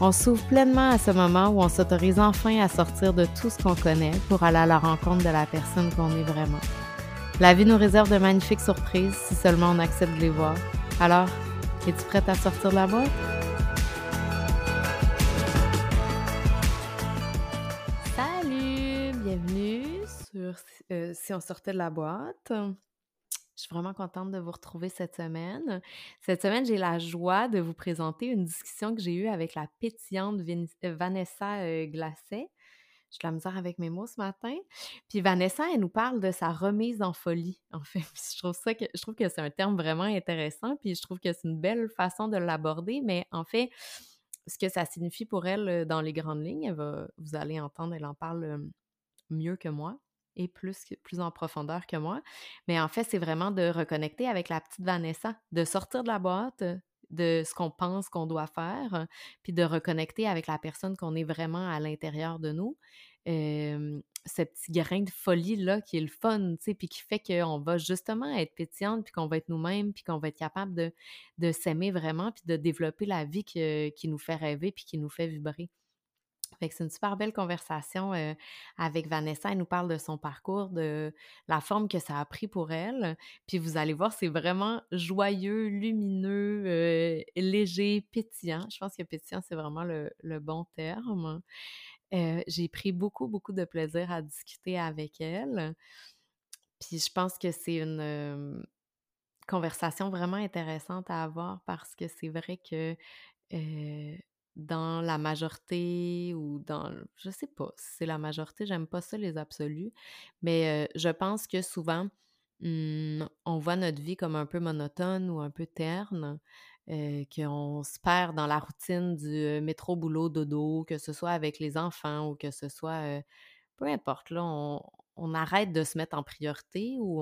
On s'ouvre pleinement à ce moment où on s'autorise enfin à sortir de tout ce qu'on connaît pour aller à la rencontre de la personne qu'on est vraiment. La vie nous réserve de magnifiques surprises si seulement on accepte de les voir. Alors, es-tu prête à sortir de la boîte? Salut! Bienvenue sur euh, Si on sortait de la boîte. Je suis vraiment contente de vous retrouver cette semaine. Cette semaine, j'ai la joie de vous présenter une discussion que j'ai eue avec la pétillante euh, Vanessa euh, Glacet. J'ai de la misère avec mes mots ce matin. Puis Vanessa, elle nous parle de sa remise en folie, en fait. je trouve ça que je trouve que c'est un terme vraiment intéressant, puis je trouve que c'est une belle façon de l'aborder, mais en fait, ce que ça signifie pour elle euh, dans les grandes lignes, vous allez entendre, elle en parle mieux que moi et plus, en profondeur que moi. Mais en fait, c'est vraiment de reconnecter avec la petite Vanessa, de sortir de la boîte de ce qu'on pense qu'on doit faire, puis de reconnecter avec la personne qu'on est vraiment à l'intérieur de nous. ce petit grain de folie-là qui est le fun, tu sais, puis qui fait qu'on va justement être pétillante, puis qu'on va être nous-mêmes, puis qu'on va être capable de, de s'aimer vraiment, puis de développer la vie qui nous fait rêver, puis qui nous fait vibrer c'est une super belle conversation avec Vanessa. Elle nous parle de son parcours, de la forme que ça a pris pour elle. Puis vous allez voir, c'est vraiment joyeux, lumineux, léger, pétillant. Je pense que pétillant, c'est vraiment le, bon terme. J'ai pris beaucoup, beaucoup de plaisir à discuter avec elle. Puis je pense que c'est une conversation vraiment intéressante à avoir parce que c'est vrai que dans la majorité ou dans je sais pas si c'est la majorité, j'aime pas ça les absolus, mais je pense que souvent mmh, on voit notre vie comme un peu monotone ou un peu terne, qu'on se perd dans la routine du métro boulot dodo, que ce soit avec les enfants ou que ce soit peu importe là, on, on arrête de se mettre en priorité ou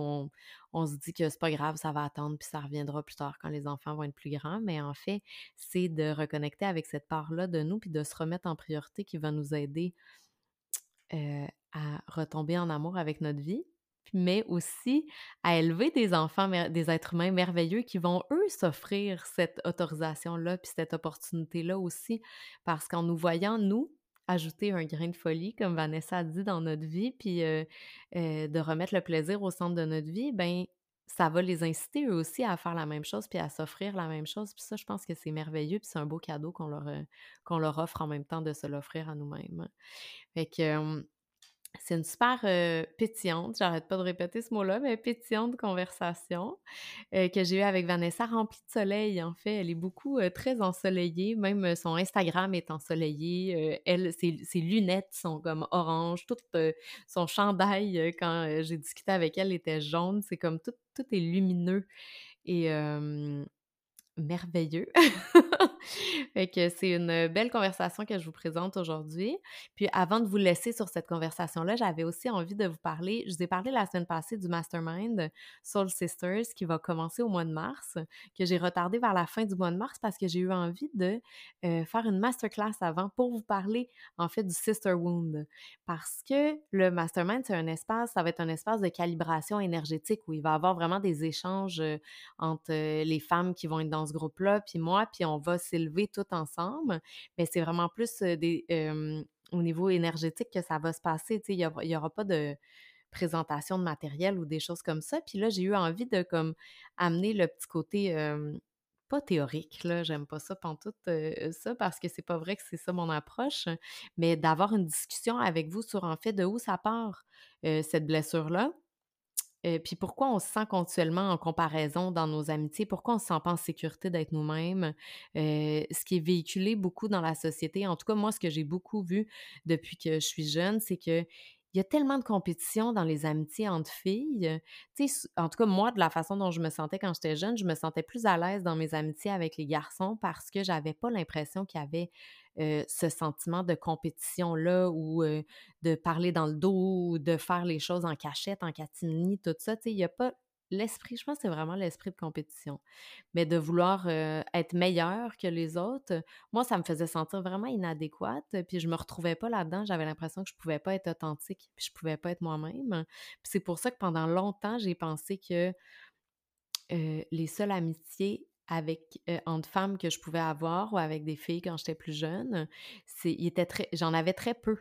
on, se dit que c'est pas grave, ça va attendre puis ça reviendra plus tard quand les enfants vont être plus grands. Mais en fait, c'est de reconnecter avec cette part-là de nous puis de se remettre en priorité qui va nous aider à retomber en amour avec notre vie, mais aussi à élever des enfants, des êtres humains merveilleux qui vont, eux, s'offrir cette autorisation-là puis cette opportunité-là aussi. Parce qu'en nous voyant, nous, ajouter un grain de folie, comme Vanessa a dit, dans notre vie, puis de remettre le plaisir au centre de notre vie, ben ça va les inciter eux aussi à faire la même chose puis à s'offrir la même chose. Puis ça, je pense que c'est merveilleux puis c'est un beau cadeau qu'on leur, qu'on leur offre en même temps de se l'offrir à nous-mêmes. Fait que c'est une super pétillante, j'arrête pas de répéter ce mot-là, mais pétillante conversation que j'ai eue avec Vanessa, remplie de soleil en fait. Elle est beaucoup très ensoleillée, même son Instagram est ensoleillé. elle, ses, lunettes sont comme orange, tout son chandail quand j'ai discuté avec elle était jaune. C'est comme tout, tout est lumineux et merveilleux. fait que c'est une belle conversation que je vous présente aujourd'hui. Puis avant de vous laisser sur cette conversation-là, j'avais aussi envie de vous parler. Je vous ai parlé la semaine passée du Mastermind Soul Sisters qui va commencer au mois de mars, que j'ai retardé vers la fin du mois de mars parce que j'ai eu envie de faire une masterclass avant pour vous parler en fait du Sister Wound. Parce que le Mastermind, c'est un espace, ça va être un espace de calibration énergétique où il va y avoir vraiment des échanges entre les femmes qui vont être dans ce groupe-là, puis moi, puis on va s'élever tout ensemble. Mais c'est vraiment plus au niveau énergétique que ça va se passer. Il n'y aura, pas de présentation de matériel ou des choses comme ça. Puis là, j'ai eu envie de comme amener le petit côté pas théorique, là, j'aime pas ça pantoute ça parce que c'est pas vrai que c'est ça mon approche, mais d'avoir une discussion avec vous sur en fait de où ça part cette blessure-là, puis pourquoi on se sent continuellement en comparaison dans nos amitiés? Pourquoi on se sent pas en sécurité d'être nous-mêmes? ce qui est véhiculé beaucoup dans la société, en tout cas, moi, ce que j'ai beaucoup vu depuis que je suis jeune, c'est que il y a tellement de compétition dans les amitiés entre filles. Tu en tout cas, moi, de la façon dont je me sentais quand j'étais jeune, je me sentais plus à l'aise dans mes amitiés avec les garçons parce que j'avais pas l'impression qu'il y avait ce sentiment de compétition-là ou de parler dans le dos de faire les choses en cachette, en catimini, tout ça. Il n'y a pas l'esprit, je pense que c'est vraiment l'esprit de compétition. Mais de vouloir être meilleur que les autres, moi, ça me faisait sentir vraiment inadéquate. Puis je me retrouvais pas là-dedans. J'avais l'impression que je pouvais pas être authentique, puis je pouvais pas être moi-même. Puis c'est pour ça que pendant longtemps, j'ai pensé que les seules amitiés avec entre femmes que je pouvais avoir ou avec des filles quand j'étais plus jeune, c'est, j'en avais très peu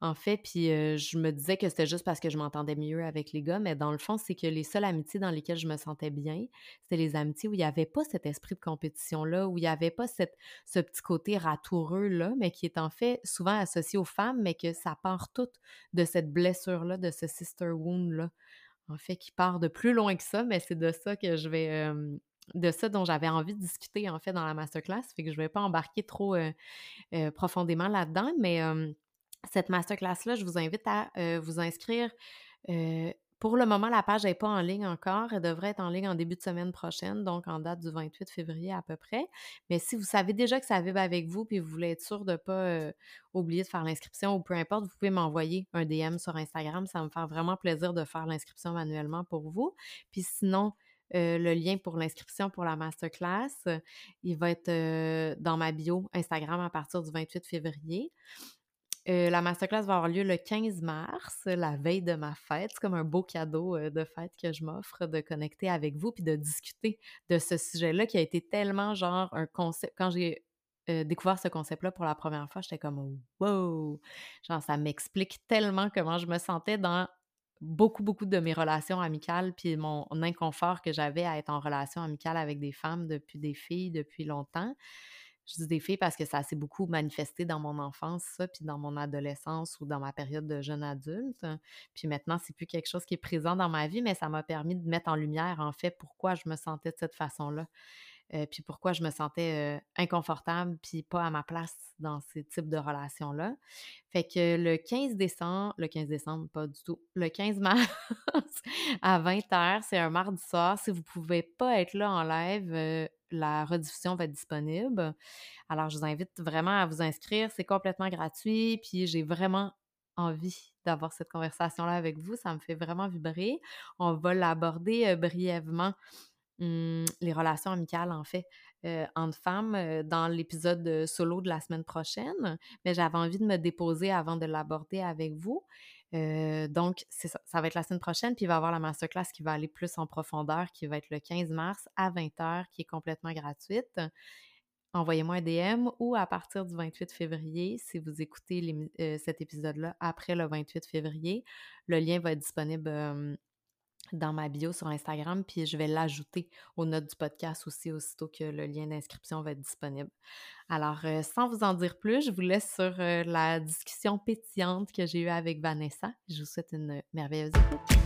en fait, puis je me disais que c'était juste parce que je m'entendais mieux avec les gars, mais dans le fond, c'est que les seules amitiés dans lesquelles je me sentais bien, c'était les amitiés où il n'y avait pas cet esprit de compétition-là, où il n'y avait pas cette, ce petit côté ratoureux-là, mais qui est en fait souvent associé aux femmes, mais que ça part tout de cette blessure-là, de ce sister wound-là, en fait, qui part de plus loin que ça, mais c'est de ça que je vais... de ça dont j'avais envie de discuter en fait dans la masterclass, fait que je ne vais pas embarquer trop profondément là-dedans, mais cette masterclass-là, je vous invite à vous inscrire. pour le moment, la page n'est pas en ligne encore. Elle devrait être en ligne en début de semaine prochaine, donc en date du 28 février à peu près. Mais si vous savez déjà que ça vibre avec vous puis vous voulez être sûr de ne pas oublier de faire l'inscription ou peu importe, vous pouvez m'envoyer un DM sur Instagram. Ça va me faire vraiment plaisir de faire l'inscription manuellement pour vous. Puis sinon, le lien pour l'inscription pour la masterclass, il va être dans ma bio Instagram à partir du 28 février. Euh, la masterclass va avoir lieu le 15 mars, la veille de ma fête. C'est comme un beau cadeau euh, de fête que je m'offre de connecter avec vous puis de discuter de ce sujet-là qui a été tellement genre un concept. Quand j'ai euh, découvert ce concept-là pour la première fois, j'étais comme wow! Genre, ça m'explique tellement comment je me sentais dans beaucoup, beaucoup de mes relations amicales puis mon inconfort que j'avais à être en relation amicale avec des femmes depuis des filles depuis longtemps. Je dis des filles parce que ça s'est beaucoup manifesté dans mon enfance, ça, puis dans mon adolescence ou dans ma période de jeune adulte. Puis maintenant, c'est plus quelque chose qui est présent dans ma vie, mais ça m'a permis de mettre en lumière, en fait, pourquoi je me sentais de cette façon-là. Euh, puis pourquoi je me sentais inconfortable puis pas à ma place dans ces types de relations-là. Fait que le 15 décembre, le 15 décembre, pas du tout, le 15 mars à 20h, c'est un mardi soir. Si vous pouvez pas être là en live, la rediffusion va être disponible. Alors, je vous invite vraiment à vous inscrire. C'est complètement gratuit. Puis, j'ai vraiment envie d'avoir cette conversation-là avec vous. Ça me fait vraiment vibrer. On va l'aborder brièvement Mmh, les relations amicales, en fait, entre femmes dans l'épisode solo de la semaine prochaine. Mais j'avais envie de me déposer avant de l'aborder avec vous. donc, ça va être la semaine prochaine, puis il va y avoir la masterclass qui va aller plus en profondeur, qui va être le 15 mars à 20h, qui est complètement gratuite. Envoyez-moi un DM ou à partir du 28 février, si vous écoutez cet épisode-là après le 28 février, le lien va être disponible dans ma bio sur Instagram, puis je vais l'ajouter aux notes du podcast aussi aussitôt que le lien d'inscription va être disponible. Alors, euh, sans vous en dire plus, je vous laisse sur euh, la discussion pétillante que j'ai eue avec Vanessa. Je vous souhaite une merveilleuse écoute.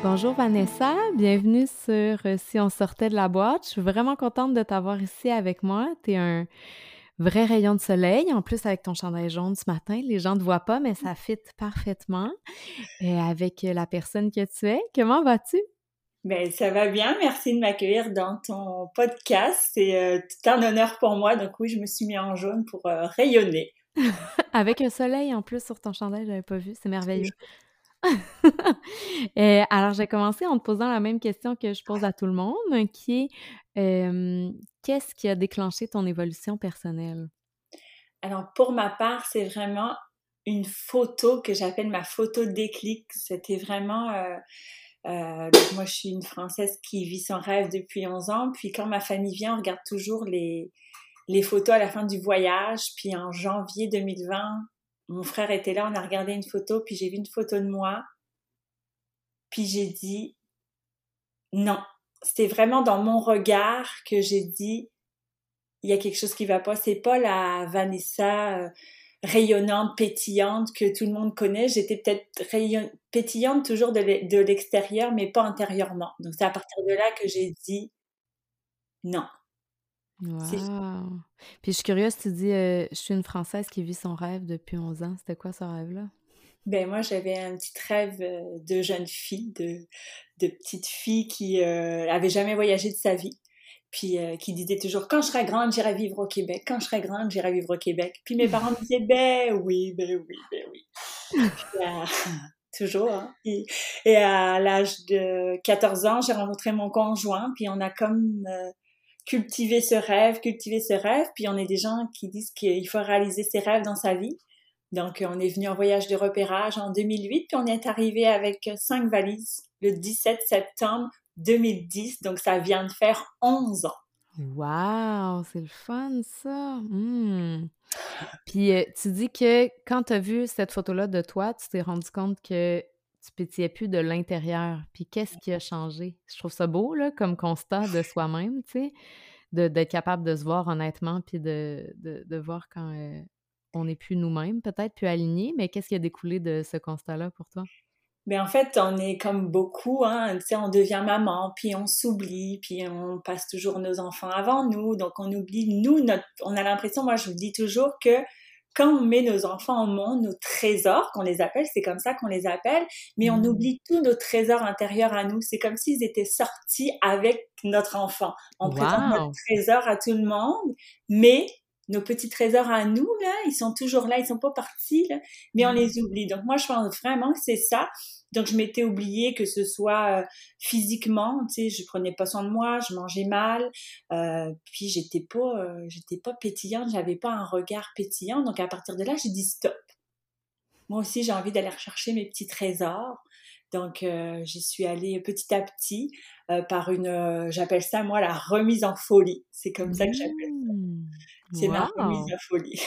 Bonjour Vanessa, bienvenue sur euh, Si on sortait de la boîte. Je suis vraiment contente de t'avoir ici avec moi. Tu es un vrai rayon de soleil. En plus, avec ton chandail jaune ce matin, les gens ne te voient pas, mais ça fit parfaitement et avec la personne que tu es. Comment vas-tu? Ben, ça va bien. Merci de m'accueillir dans ton podcast. C'est euh, tout un honneur pour moi. Donc oui, je me suis mis en jaune pour euh, rayonner. avec un soleil en plus sur ton chandail, je n'avais pas vu. C'est merveilleux. et alors, j'ai commencé en te posant la même question que je pose à tout le monde, qui est qu'est-ce qui a déclenché ton évolution personnelle? Alors, pour ma part, c'est vraiment une photo que j'appelle ma photo déclic. C'était vraiment... Euh, euh, moi, je suis une Française qui vit son rêve depuis 11 ans. Puis quand ma famille vient, on regarde toujours les, les photos à la fin du voyage. Puis en janvier 2020, mon frère était là, on a regardé une photo, puis j'ai vu une photo de moi. Puis j'ai dit, non, c'était vraiment dans mon regard que j'ai dit, il y a quelque chose qui va pas. C'est pas la Vanessa euh, rayonnante, pétillante que tout le monde connaît. J'étais peut-être pétillante toujours de l'extérieur, mais pas intérieurement. Donc c'est à partir de là que j'ai dit, non, Wow! Puis je suis curieuse, tu dis, euh, je suis une Française qui vit son rêve depuis 11 ans. C'était quoi ce rêve-là? Ben moi, j'avais un petit rêve de jeune fille, de, de petite fille qui euh, avait jamais voyagé de sa vie puis euh, qui disait toujours quand je serai grande j'irai vivre au Québec quand je serai grande j'irai vivre au Québec puis mes parents me disaient ben oui ben oui ben oui euh, toujours hein. et, à l'âge de 14 ans j'ai rencontré mon conjoint puis on a comme euh, cultivé ce rêve cultivé ce rêve puis on est des gens qui disent qu'il faut réaliser ses rêves dans sa vie donc on est venu en voyage de repérage en 2008 puis on est arrivé avec cinq valises le 17 septembre 2010, donc ça vient de faire 11 ans. Wow, c'est le fun ça. Hmm. Puis euh, tu dis que quand tu as vu cette photo-là de toi, tu t'es rendu compte que tu pétillais plus de l'intérieur. Puis qu'est-ce qui a changé? Je trouve ça beau, là, comme constat de soi-même, tu sais, d'être capable de se voir honnêtement, puis de, de, voir quand euh, on n'est plus nous-mêmes, peut-être, plus alignés. Mais qu'est-ce qui a découlé de ce constat-là pour toi? Mais en fait, on est comme beaucoup, hein, tu sais, on devient maman, puis on s'oublie, puis on passe toujours nos enfants avant nous, donc on oublie nous, notre, on a l'impression, moi je vous dis toujours que quand on met nos enfants au monde, nos trésors, qu'on les appelle, c'est comme ça qu'on les appelle, mais on mmh. oublie tous nos trésors intérieurs à nous. C'est comme s'ils étaient sortis avec notre enfant. On présente notre trésor à tout le monde, mais nos petits trésors à nous, là, ils sont toujours là, ils sont pas partis, là, mais on mmh. les oublie. Donc moi, je pense vraiment que c'est ça. Donc je m'étais oubliée que ce soit euh, physiquement, tu sais, je prenais pas soin de moi, je mangeais mal, euh, puis j'étais pas, euh, j'étais pas pétillante, j'avais pas un regard pétillant. Donc à partir de là, j'ai dit stop. Moi aussi, j'ai envie d'aller rechercher mes petits trésors. Donc j'y suis allée petit à petit par une, j'appelle ça moi la remise en folie. C'est comme ça que j'appelle ça. C'est ma remise à folie.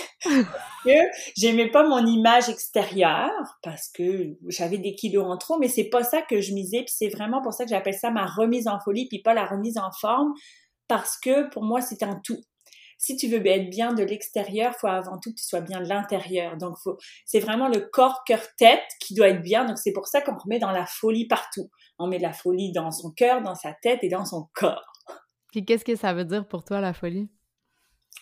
que j'aimais pas mon image extérieure parce que j'avais des kilos en trop, mais c'est pas ça que je misais. Puis c'est vraiment pour ça que j'appelle ça ma remise en folie, puis pas la remise en forme, parce que pour moi c'est un tout. Si tu veux être bien de l'extérieur, faut avant tout que tu sois bien de l'intérieur. Donc faut, c'est vraiment le corps, cœur, tête qui doit être bien. Donc c'est pour ça qu'on remet dans la folie partout. On met de la folie dans son cœur, dans sa tête et dans son corps. Puis qu'est-ce que ça veut dire pour toi la folie?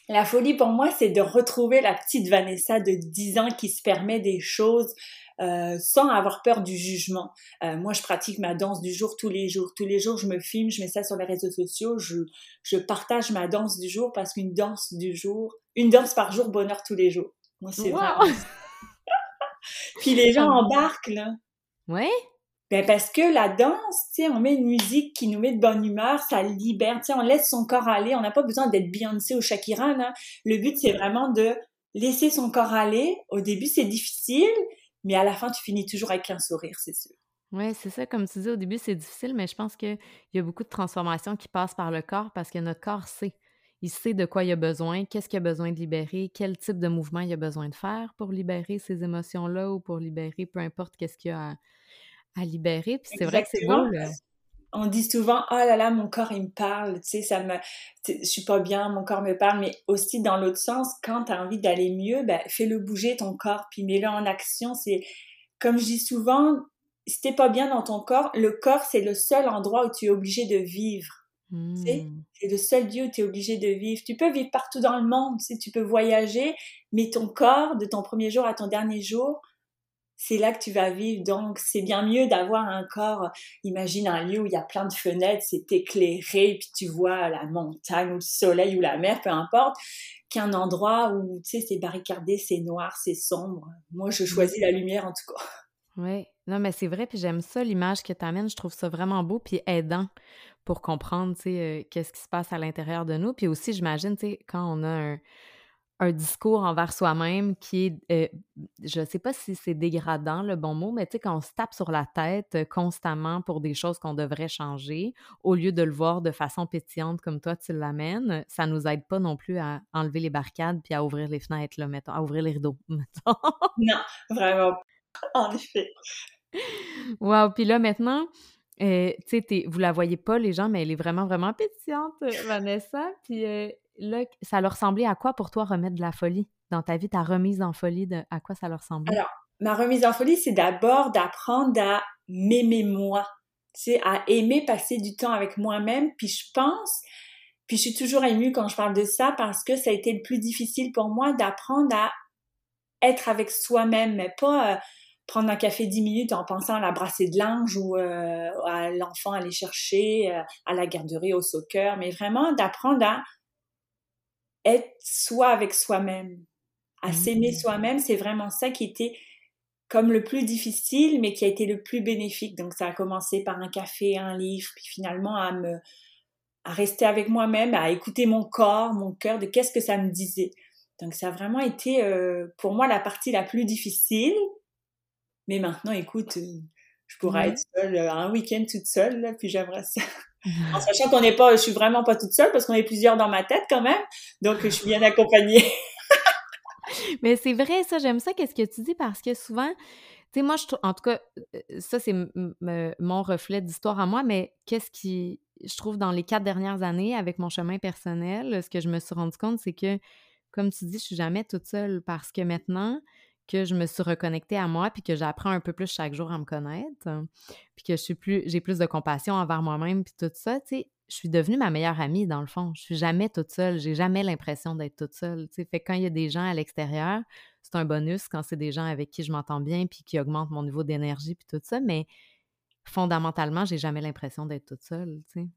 La folie pour moi, c'est de retrouver la petite Vanessa de 10 ans qui se permet des choses euh, sans avoir peur du jugement. Euh, moi, je pratique ma danse du jour tous les jours. Tous les jours, je me filme, je mets ça sur les réseaux sociaux, je, je partage ma danse du jour parce qu'une danse du jour, une danse par jour, bonheur tous les jours. Moi, c'est wow. Puis les gens embarquent, là. Ouais? Ben parce que la danse, tu sais, on met une musique qui nous met de bonne humeur, ça libère, tu sais, on laisse son corps aller, on n'a pas besoin d'être Beyoncé ou Shakira. Le but, c'est vraiment de laisser son corps aller. Au début, c'est difficile, mais à la fin, tu finis toujours avec un sourire, c'est sûr. Oui, c'est ça, comme tu dis, au début, c'est difficile, mais je pense qu'il y a beaucoup de transformations qui passent par le corps parce que notre corps sait. Il sait de quoi il a besoin, qu'est-ce qu'il a besoin de libérer, quel type de mouvement il a besoin de faire pour libérer ces émotions-là ou pour libérer peu importe qu'est-ce qu'il y a à à libérer. Puis c'est vrai que c'est beau. On dit souvent, oh là là, mon corps, il me parle, tu sais, ça me, je suis pas bien, mon corps me parle, mais aussi dans l'autre sens, quand tu as envie d'aller mieux, ben, fais-le bouger ton corps, puis mets-le en action. C'est, comme je dis souvent, si t'es pas bien dans ton corps, le corps, c'est le seul endroit où tu es obligé de vivre. Mmh. C'est le seul lieu où tu es obligé de vivre. Tu peux vivre partout dans le monde, tu, tu peux voyager, mais ton corps, de ton premier jour à ton dernier jour, c'est là que tu vas vivre. Donc, c'est bien mieux d'avoir un corps. Imagine un lieu où il y a plein de fenêtres, c'est éclairé, puis tu vois la montagne ou le soleil ou la mer, peu importe, qu'un endroit où, tu sais, c'est barricadé, c'est noir, c'est sombre. Moi, je choisis la lumière en tout cas. Oui, non, mais c'est vrai, puis j'aime ça, l'image que tu amènes. Je trouve ça vraiment beau, puis aidant pour comprendre, tu sais, euh, qu'est-ce qui se passe à l'intérieur de nous. Puis aussi, j'imagine, tu sais, quand on a un un discours envers soi-même qui est, euh, je ne sais pas si c'est dégradant le bon mot, mais tu sais, quand on se tape sur la tête euh, constamment pour des choses qu'on devrait changer, au lieu de le voir de façon pétillante comme toi tu l'amènes, ça nous aide pas non plus à enlever les barricades puis à ouvrir les fenêtres, là, mettons, à ouvrir les rideaux, mettons. Non, vraiment, en effet. Wow, puis là maintenant, euh, tu sais, vous la voyez pas les gens, mais elle est vraiment, vraiment pétillante, Vanessa, puis là, ça leur ressemblait à quoi pour toi remettre de la folie dans ta vie, ta remise en folie, à quoi ça leur ressemblait? Alors, ma remise en folie, c'est d'abord d'apprendre à m'aimer moi, c'est à aimer passer du temps avec moi-même. Puis je pense, puis je suis toujours émue quand je parle de ça parce que ça a été le plus difficile pour moi d'apprendre à être avec soi-même, mais pas, euh, prendre un café dix minutes en pensant à la brassée de linge ou euh, à l'enfant aller chercher euh, à la garderie, au soccer, mais vraiment d'apprendre à être soi avec soi-même, à s'aimer mmh. soi-même, c'est vraiment ça qui était comme le plus difficile, mais qui a été le plus bénéfique. Donc ça a commencé par un café, un livre, puis finalement à me à rester avec moi-même, à écouter mon corps, mon cœur, de qu'est-ce que ça me disait. Donc ça a vraiment été euh, pour moi la partie la plus difficile. Mais maintenant, écoute, euh, je pourrais être seule euh, un week-end toute seule, là, puis j'aimerais ça. En sachant qu'on n'est pas, je suis vraiment pas toute seule parce qu'on est plusieurs dans ma tête quand même, donc je suis bien accompagnée. Mais c'est vrai, ça, j'aime ça, qu'est-ce que tu dis, parce que souvent, tu sais, moi, je, en tout cas, ça, c'est mon reflet d'histoire à moi, mais qu'est-ce qui, je trouve, dans les quatre dernières années, avec mon chemin personnel, ce que je me suis rendu compte, c'est que, comme tu dis, je suis jamais toute seule parce que maintenant que je me suis reconnectée à moi, puis que j'apprends un peu plus chaque jour à me connaître, puis que je suis plus, j'ai plus de compassion envers moi-même, puis tout ça, tu sais, je suis devenue ma meilleure amie, dans le fond. Je suis jamais toute seule. J'ai jamais l'impression d'être toute seule. sais. Fait que quand il y a des gens à l'extérieur, c'est un bonus quand c'est des gens avec qui je m'entends bien puis qui augmentent mon niveau d'énergie puis tout ça. Mais fondamentalement, j'ai jamais l'impression d'être toute seule. sais.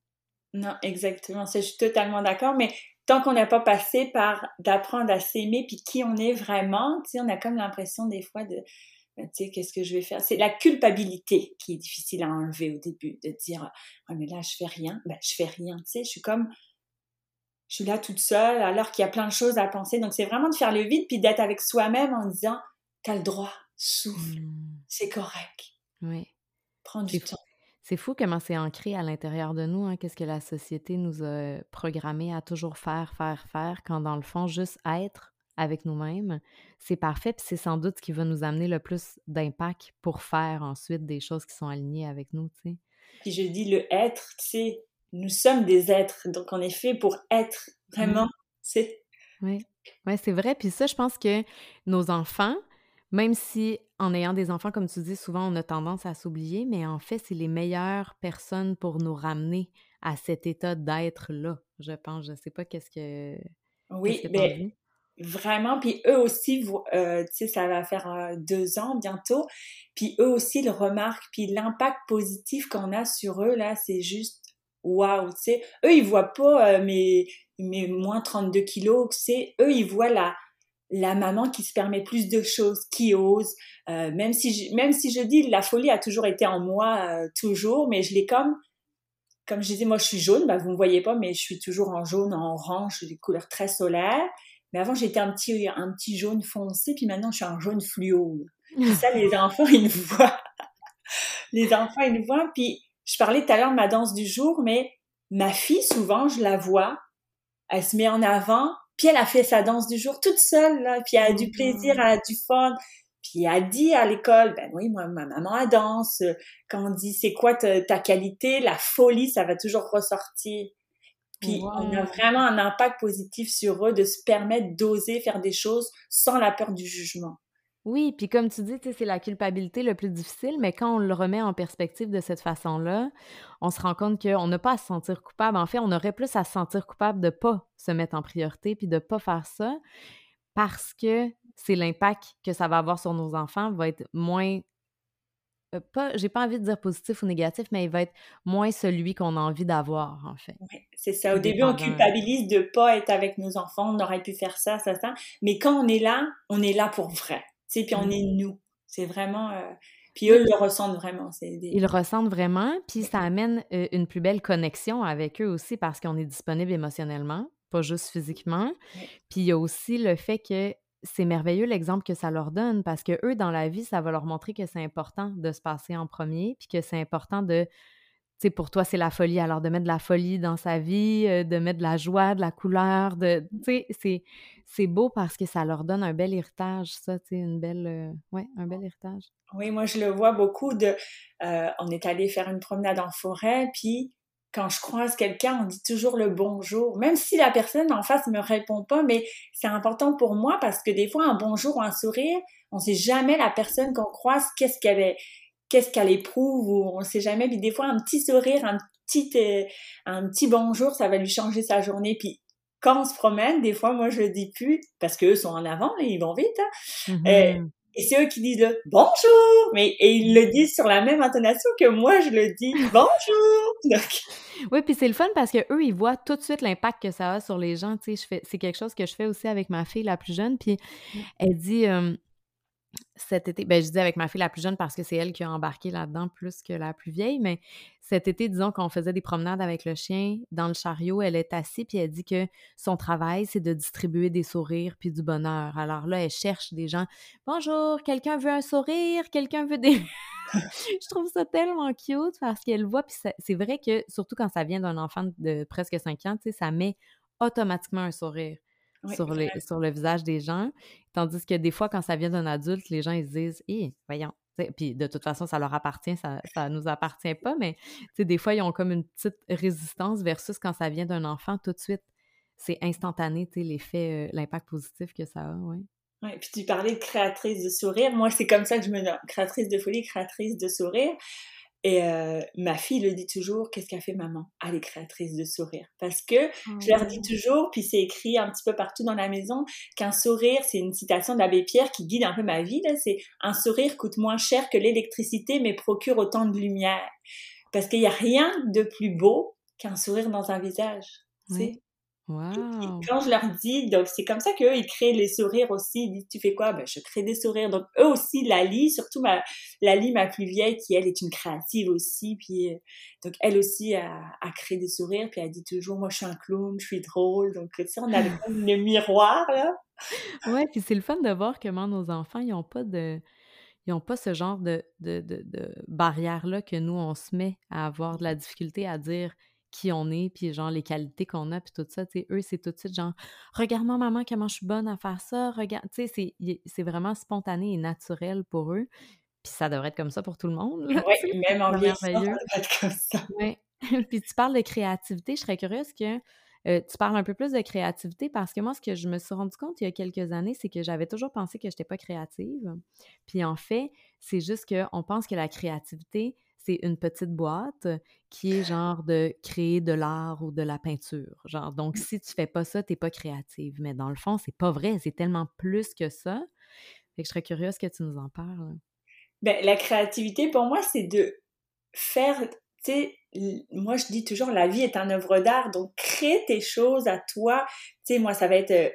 Non, exactement. Je suis totalement d'accord. Mais tant qu'on n'a pas passé par d'apprendre à s'aimer puis qui on est vraiment, on a comme l'impression des fois de ben, tu sais, qu'est-ce que je vais faire? C'est la culpabilité qui est difficile à enlever au début, de dire, ah, mais là, je fais rien. Ben, je fais rien, tu sais, je suis comme, je suis là toute seule, alors qu'il y a plein de choses à penser. Donc, c'est vraiment de faire le vide, puis d'être avec soi-même en disant, t'as le droit, souffle, mmh. c'est correct. Oui. Prends du temps. C'est fou comment c'est ancré à l'intérieur de nous, hein, qu'est-ce que la société nous a programmé à toujours faire, faire, faire, quand dans le fond, juste être, avec nous-mêmes, c'est parfait, puis c'est sans doute ce qui va nous amener le plus d'impact pour faire ensuite des choses qui sont alignées avec nous, tu sais. Puis je dis le être, tu sais, nous sommes des êtres, donc on est fait pour être, vraiment, c'est... Oui, ouais, c'est vrai, puis ça, je pense que nos enfants, même si en ayant des enfants, comme tu dis, souvent on a tendance à s'oublier, mais en fait, c'est les meilleures personnes pour nous ramener à cet état d'être-là, je pense. Je sais pas qu'est-ce que... Oui, mais Vraiment, puis eux aussi, euh, tu sais, ça va faire euh, deux ans bientôt, puis eux aussi ils remarquent, puis l'impact positif qu'on a sur eux, là, c'est juste waouh, tu sais. Eux, ils voient pas euh, mes, mes moins 32 kilos, tu sais. Eux, ils voient la, la maman qui se permet plus de choses, qui ose, euh, même, si je, même si je dis la folie a toujours été en moi, euh, toujours, mais je l'ai comme comme je disais, moi je suis jaune, bah, vous ne me voyez pas, mais je suis toujours en jaune, en orange, des couleurs très solaires. Mais avant, j'étais un petit, un petit jaune foncé, puis maintenant, je suis un jaune fluo. ça, les enfants, ils me voient. les enfants, ils me voient. Puis, je parlais tout à l'heure de ma danse du jour, mais ma fille, souvent, je la vois, elle se met en avant, puis elle a fait sa danse du jour toute seule, là, puis elle a du plaisir, elle a du fun. Puis elle a dit à l'école, ben oui, moi, ma maman, elle danse. Quand on dit, c'est quoi ta, ta qualité, la folie, ça va toujours ressortir. Puis on a vraiment un impact positif sur eux de se permettre d'oser faire des choses sans la peur du jugement. Oui, puis comme tu dis, c'est la culpabilité le plus difficile, mais quand on le remet en perspective de cette façon-là, on se rend compte qu'on n'a pas à se sentir coupable. En fait, on aurait plus à se sentir coupable de ne pas se mettre en priorité puis de ne pas faire ça parce que c'est l'impact que ça va avoir sur nos enfants va être moins euh, pas, j'ai pas envie de dire positif ou négatif, mais il va être moins celui qu'on a envie d'avoir, en fait. Oui, c'est ça. Au début, on culpabilise de pas être avec nos enfants, on aurait pu faire ça, ça, ça. Mais quand on est là, on est là pour vrai. Sais, puis on est nous. C'est vraiment. Euh, puis eux le ressentent vraiment. Ils le ressentent vraiment, puis ça amène euh, une plus belle connexion avec eux aussi parce qu'on est disponible émotionnellement, pas juste physiquement. Puis il y a aussi le fait que c'est merveilleux l'exemple que ça leur donne parce que eux, dans la vie, ça va leur montrer que c'est important de se passer en premier, puis que c'est important de, pour toi, c'est la folie. Alors, de mettre de la folie dans sa vie, euh, de mettre de la joie, de la couleur, de, c'est, beau parce que ça leur donne un bel héritage, ça, une belle, euh, un bel héritage. Oui, moi, je le vois beaucoup de, euh, on est allé faire une promenade en forêt, puis quand je croise quelqu'un, on dit toujours le bonjour, même si la personne en face ne me répond pas, mais c'est important pour moi parce que des fois, un bonjour ou un sourire, on sait jamais la personne qu'on croise, qu'est-ce qu'elle qu'est-ce qu'elle éprouve ou on sait jamais. Puis des fois, un petit sourire, un petit, euh, un petit bonjour, ça va lui changer sa journée. Puis quand on se promène, des fois, moi, je le dis plus parce qu'eux sont en avant, ils vont vite. Hein. Mm-hmm. Euh, Et c'est eux qui disent le bonjour, mais et ils le disent sur la même intonation que moi je le dis bonjour. Oui, puis c'est le fun parce que eux ils voient tout de suite l'impact que ça a sur les gens. Tu sais, c'est quelque chose que je fais aussi avec ma fille la plus jeune. Puis mmh. elle dit cet été, ben je dis avec ma fille la plus jeune parce que c'est elle qui a embarqué là-dedans plus que la plus vieille, mais cet été, disons qu'on faisait des promenades avec le chien dans le chariot, elle est assise puis elle dit que son travail, c'est de distribuer des sourires puis du bonheur. Alors là, elle cherche des gens. Bonjour, quelqu'un veut un sourire? Quelqu'un veut des... je trouve ça tellement cute parce qu'elle voit, puis c'est vrai que surtout quand ça vient d'un enfant de presque 5 ans, ça met automatiquement un sourire sur, les, sur le visage des gens. Tandis que des fois, quand ça vient d'un adulte, les gens ils se disent Hé, voyons. Puis de toute façon, ça leur appartient, ça, ça nous appartient pas, mais des fois, ils ont comme une petite résistance versus quand ça vient d'un enfant, tout de suite, c'est instantané, l'effet, euh, l'impact positif que ça a, ouais. Oui, puis tu parlais de créatrice de sourire. Moi, c'est comme ça que je me nomme. Créatrice de folie, créatrice de sourire. Et euh, ma fille le dit toujours, qu'est-ce qu'a fait maman? Elle est créatrice de sourire. Parce que je leur dis oh. toujours, puis c'est écrit un petit peu partout dans la maison, qu'un sourire, c'est une citation d'Abbé Pierre qui guide un peu ma vie, c'est un sourire coûte moins cher que l'électricité, mais procure autant de lumière. Parce qu'il n'y a rien de plus beau qu'un sourire dans un visage. Oui. Wow. quand je leur dis, donc c'est comme ça qu'eux, ils créent les sourires aussi. Ils disent, tu fais quoi? Ben, je crée des sourires. Donc, eux aussi, Lali, surtout ma, Lali, ma plus vieille, qui elle est une créative aussi. Puis, euh, donc, elle aussi a, a, créé des sourires. Puis, elle dit toujours, moi, je suis un clown, je suis drôle. Donc, tu sais, on a le, le miroir, là. Ouais, puis c'est le fun de voir comment nos enfants, ils n'ont pas de ils n'ont pas ce genre de, de, de, de barrière-là que nous, on se met à avoir de la difficulté à dire qui on est, puis genre les qualités qu'on a, puis tout ça, tu sais, eux, c'est tout de suite genre, regarde-moi maman, comment je suis bonne à faire ça, regarde, tu sais, c'est vraiment spontané et naturel pour eux, puis ça devrait être comme ça pour tout le monde. Oui, même en vieillissant, ça devrait être comme ça. Oui, puis tu parles de créativité, je serais curieuse que euh, tu parles un peu plus de créativité parce que moi, ce que je me suis rendu compte il y a quelques années, c'est que j'avais toujours pensé que je n'étais pas créative. Puis en fait, c'est juste qu'on pense que la créativité, c'est une petite boîte qui est genre de créer de l'art ou de la peinture. Genre, donc, mmh. si tu fais pas ça, tu n'es pas créative. Mais dans le fond, c'est pas vrai. C'est tellement plus que ça. Fait que je serais curieuse que tu nous en parles. Ben, la créativité, pour moi, c'est de faire, tu sais, moi, je dis toujours, la vie est un œuvre d'art. Donc, crée tes choses à toi. Tu sais, moi, ça va être euh,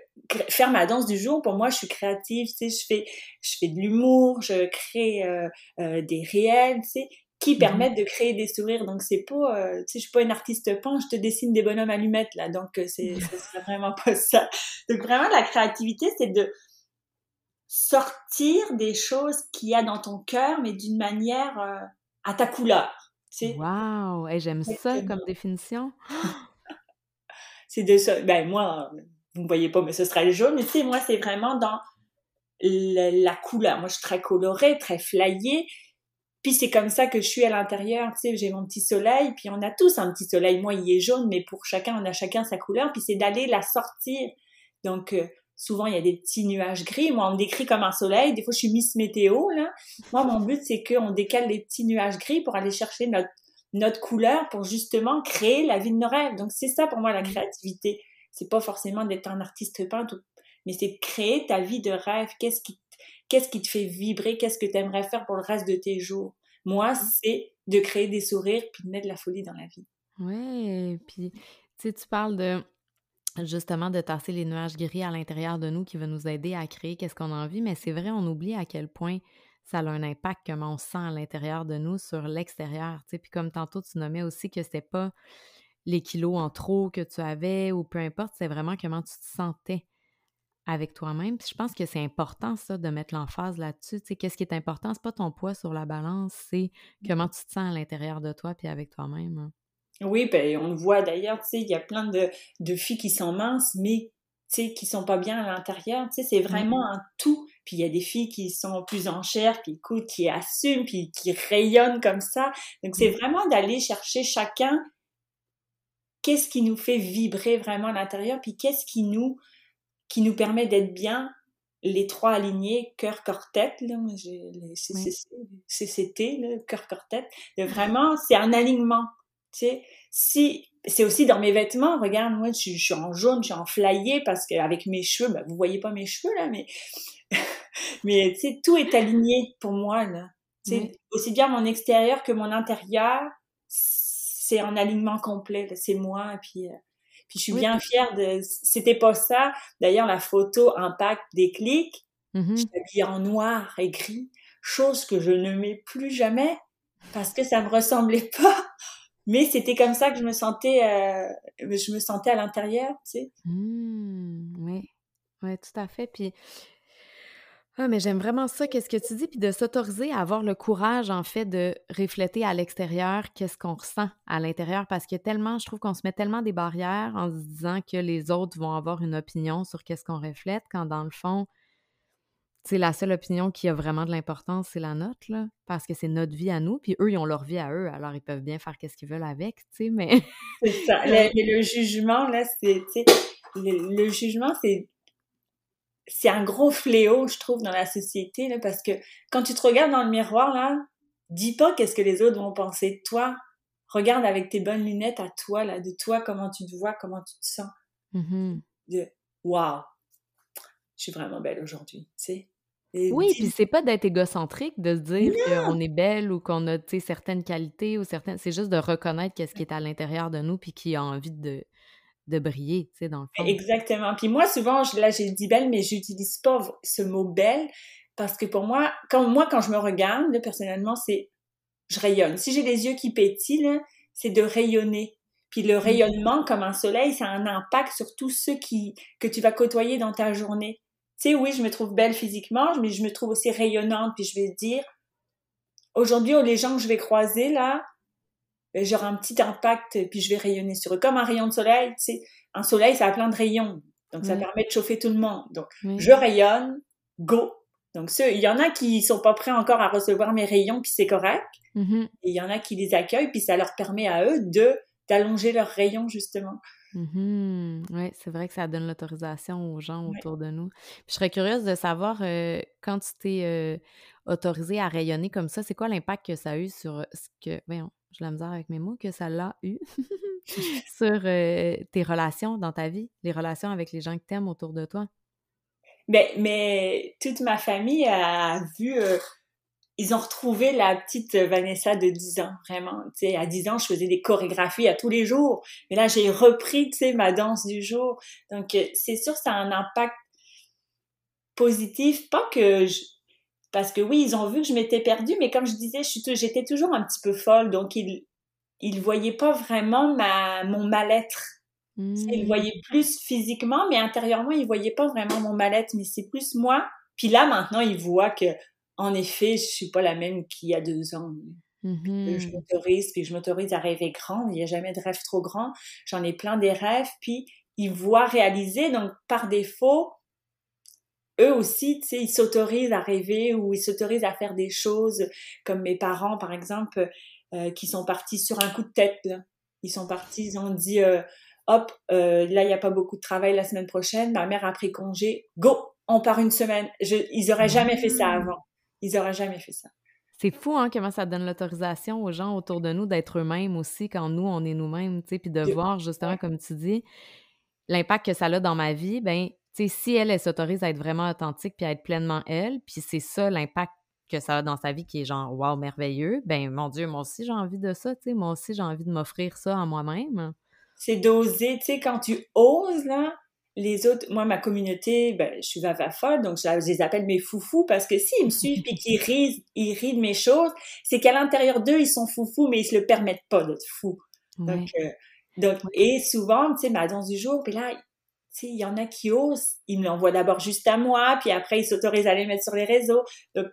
faire ma danse du jour. Pour moi, je suis créative. Tu sais, je fais, je fais de l'humour, je crée euh, euh, des réels. Tu sais, qui mmh permettent de créer des sourires. Donc c'est pas, euh, tu sais, je suis pas une artiste peint, je te dessine des bonhommes allumettes là. Donc euh, c'est, serait vraiment pas ça. Donc vraiment la créativité, c'est de sortir des choses qu'il y a dans ton cœur, mais d'une manière euh, à ta couleur. Tu sais. Wow, et j'aime ça comme définition. c'est de ça. Ben moi, vous ne voyez pas, mais ce serait le jaune. Mais tu sais, moi, c'est vraiment dans la, la couleur. Moi, je suis très colorée, très flyée. Puis c'est comme ça que je suis à l'intérieur, tu sais, j'ai mon petit soleil, puis on a tous un petit soleil. Moi, il est jaune, mais pour chacun, on a chacun sa couleur, puis c'est d'aller la sortir. Donc, euh, souvent, il y a des petits nuages gris. Moi, on me décrit comme un soleil. Des fois, je suis Miss Météo, là. Moi, mon but, c'est qu'on décale les petits nuages gris pour aller chercher notre, notre couleur pour justement créer la vie de nos rêves. Donc, c'est ça pour moi, la créativité. C'est pas forcément d'être un artiste peintre, mais c'est créer ta vie de rêve. Qu'est-ce qui Qu'est-ce qui te fait vibrer? Qu'est-ce que tu aimerais faire pour le reste de tes jours? Moi, mmh. c'est de créer des sourires puis de mettre de la folie dans la vie. Oui, puis tu sais, tu parles de justement de tasser les nuages gris à l'intérieur de nous qui va nous aider à créer qu'est-ce qu'on a envie, mais c'est vrai, on oublie à quel point ça a un impact, comment on se sent à l'intérieur de nous sur l'extérieur. Tu sais, puis comme tantôt, tu nommais aussi que c'était pas les kilos en trop que tu avais ou peu importe, c'est vraiment comment tu te sentais avec toi-même. je pense que c'est important, ça, de mettre l'emphase là-dessus. Tu sais, qu'est-ce qui est important? C'est pas ton poids sur la balance, c'est comment tu te sens à l'intérieur de toi puis avec toi-même. Hein. Oui, ben, on le voit d'ailleurs, tu sais, il y a plein de, de filles qui sont minces, mais tu sais, qui sont pas bien à l'intérieur. Tu sais, c'est vraiment un tout. Puis il y a des filles qui sont plus en chair, puis écoute, qui assument, puis qui rayonnent comme ça. Donc c'est vraiment d'aller chercher chacun qu'est-ce qui nous fait vibrer vraiment à l'intérieur, puis qu'est-ce qui nous qui nous permet d'être bien les trois alignés, cœur, corps, tête, là, les CCT, cœur, corps, tête. Vraiment, c'est un alignement. Tu sais, si, c'est aussi dans mes vêtements, regarde, moi, je, suis en jaune, je suis en flyé parce qu'avec mes cheveux, ben, vous voyez pas mes cheveux là, mais Mais tu sais, tout est aligné pour moi, là. C'est aussi bien mon extérieur que mon intérieur, c'est en alignement complet. C'est moi, et puis, euh, puis je suis bien fière de. C'était pas ça. D'ailleurs, la photo impact des clics. Mm-hmm. Je suis en noir et gris, chose que je ne mets plus jamais parce que ça me ressemblait pas. Mais c'était comme ça que je me sentais, euh, je me sentais à l'intérieur, tu sais. Mmh, oui, oui, tout à fait. Puis ah, mais j'aime vraiment ça, qu'est-ce que tu dis, puis de s'autoriser à avoir le courage, en fait, de refléter à l'extérieur qu'est-ce qu'on ressent à l'intérieur, parce que tellement, je trouve qu'on se met tellement des barrières en se disant que les autres vont avoir une opinion sur qu'est-ce qu'on reflète, quand dans le fond, c'est la seule opinion qui a vraiment de l'importance, c'est la nôtre, là, parce que c'est notre vie à nous, puis eux, ils ont leur vie à eux, alors ils peuvent bien faire qu'est-ce qu'ils veulent avec, tu sais, mais... c'est ça, le, le, jugement, là, c'est, tu sais, le jugement, c'est c'est un gros fléau, je trouve, dans la société, là, parce que quand tu te regardes dans le miroir, là, dis pas qu'est-ce que les autres vont penser de toi. Regarde avec tes bonnes lunettes à toi, là, de toi, comment tu te vois, comment tu te sens. Mm-hmm. De, waouh, je suis vraiment belle aujourd'hui, tu sais. oui, puis c'est pas d'être égocentrique, de se dire qu'on est belle ou qu'on a certaines qualités ou certaines. C'est juste de reconnaître qu'est-ce qui est à l'intérieur de nous puis qui a envie de, de briller, tu sais, dans le fond. Exactement. Puis moi, souvent, là, j'ai dit belle, mais j'utilise pas ce mot belle parce que pour moi, quand moi, quand je me regarde, personnellement, c'est je rayonne. Si j'ai les yeux qui pétillent, c'est de rayonner. Puis le mmh. rayonnement, comme un soleil, ça a un impact sur tous ceux qui, que tu vas côtoyer dans ta journée. Tu sais, oui, je me trouve belle physiquement, mais je me trouve aussi rayonnante. Puis je vais dire, aujourd'hui, les gens que je vais croiser, là, j'aurai un petit impact, puis je vais rayonner sur eux. Comme un rayon de soleil, tu sais, un soleil, ça a plein de rayons. Donc, ça permet de chauffer tout le monde. Donc, je rayonne, go. Donc, il y en a qui sont pas prêts encore à recevoir mes rayons, puis c'est correct. Mm-hmm. Et il y en a qui les accueillent, puis ça leur permet à eux de d'allonger leurs rayons, justement. Mm-hmm. Oui, c'est vrai que ça donne l'autorisation aux gens autour de nous. je serais curieuse de savoir, euh, quand tu t'es euh, autorisé à rayonner comme ça, c'est quoi l'impact que ça a eu sur ce que... Voyons, j'ai la misère avec mes mots, que ça l'a eu sur euh, tes relations dans ta vie, les relations avec les gens que tu aimes autour de toi? Mais, ben, mais toute ma famille a vu, euh, ils ont retrouvé la petite Vanessa de 10 ans, vraiment. Tu sais, à 10 ans, je faisais des chorégraphies à tous les jours. Mais là, j'ai repris, tu sais, ma danse du jour. Donc, euh, c'est sûr, ça a un impact positif. Pas que je, parce que oui, ils ont vu que je m'étais perdue, mais comme je disais, j'étais toujours un petit peu folle, donc ils ils voyaient pas vraiment ma mon mal-être. Ils mmh. voyaient plus physiquement, mais intérieurement, ils voyaient pas vraiment mon mal-être, mais c'est plus moi. Puis là, maintenant, ils voient que, en effet, je suis pas la même qu'il y a deux ans. Mmh je m'autorise, puis je m'autorise à rêver grand. Il n'y a jamais de rêve trop grand. J'en ai plein des rêves, puis ils voient réaliser. Donc, par défaut, eux aussi, tu sais, ils s'autorisent à rêver ou ils s'autorisent à faire des choses comme mes parents, par exemple, euh, qui sont partis sur un coup de tête. Ils sont partis, ils ont dit, euh, hop, euh, là, il n'y a pas beaucoup de travail la semaine prochaine, ma mère a pris congé, go, on part une semaine. Je, ils auraient jamais fait ça avant. Ils auraient jamais fait ça. C'est fou, hein, comment ça donne l'autorisation aux gens autour de nous d'être eux-mêmes aussi quand nous, on est nous-mêmes, tu sais, puis de voir justement, comme tu dis, l'impact que ça a dans ma vie, ben si elle, elle s'autorise à être vraiment authentique puis à être pleinement elle, puis c'est ça l'impact que ça a dans sa vie qui est genre wow, merveilleux, ben mon Dieu, moi aussi j'ai envie de ça, tu sais, moi aussi j'ai envie de m'offrir ça à moi-même. C'est d'oser, tu sais, quand tu oses, là, les autres, moi, ma communauté, ben, je suis vava folle, donc je, les appelle mes foufous parce que s'ils me suivent et qu'ils rient, ils rient de mes choses, c'est qu'à l'intérieur d'eux, ils sont foufous, mais ils se le permettent pas d'être fous. Donc, euh, donc, et souvent, tu sais, ma danse du jour, puis là, il y en a qui osent, ils me l'envoient d'abord juste à moi, puis après ils s'autorisent à les mettre sur les réseaux. Donc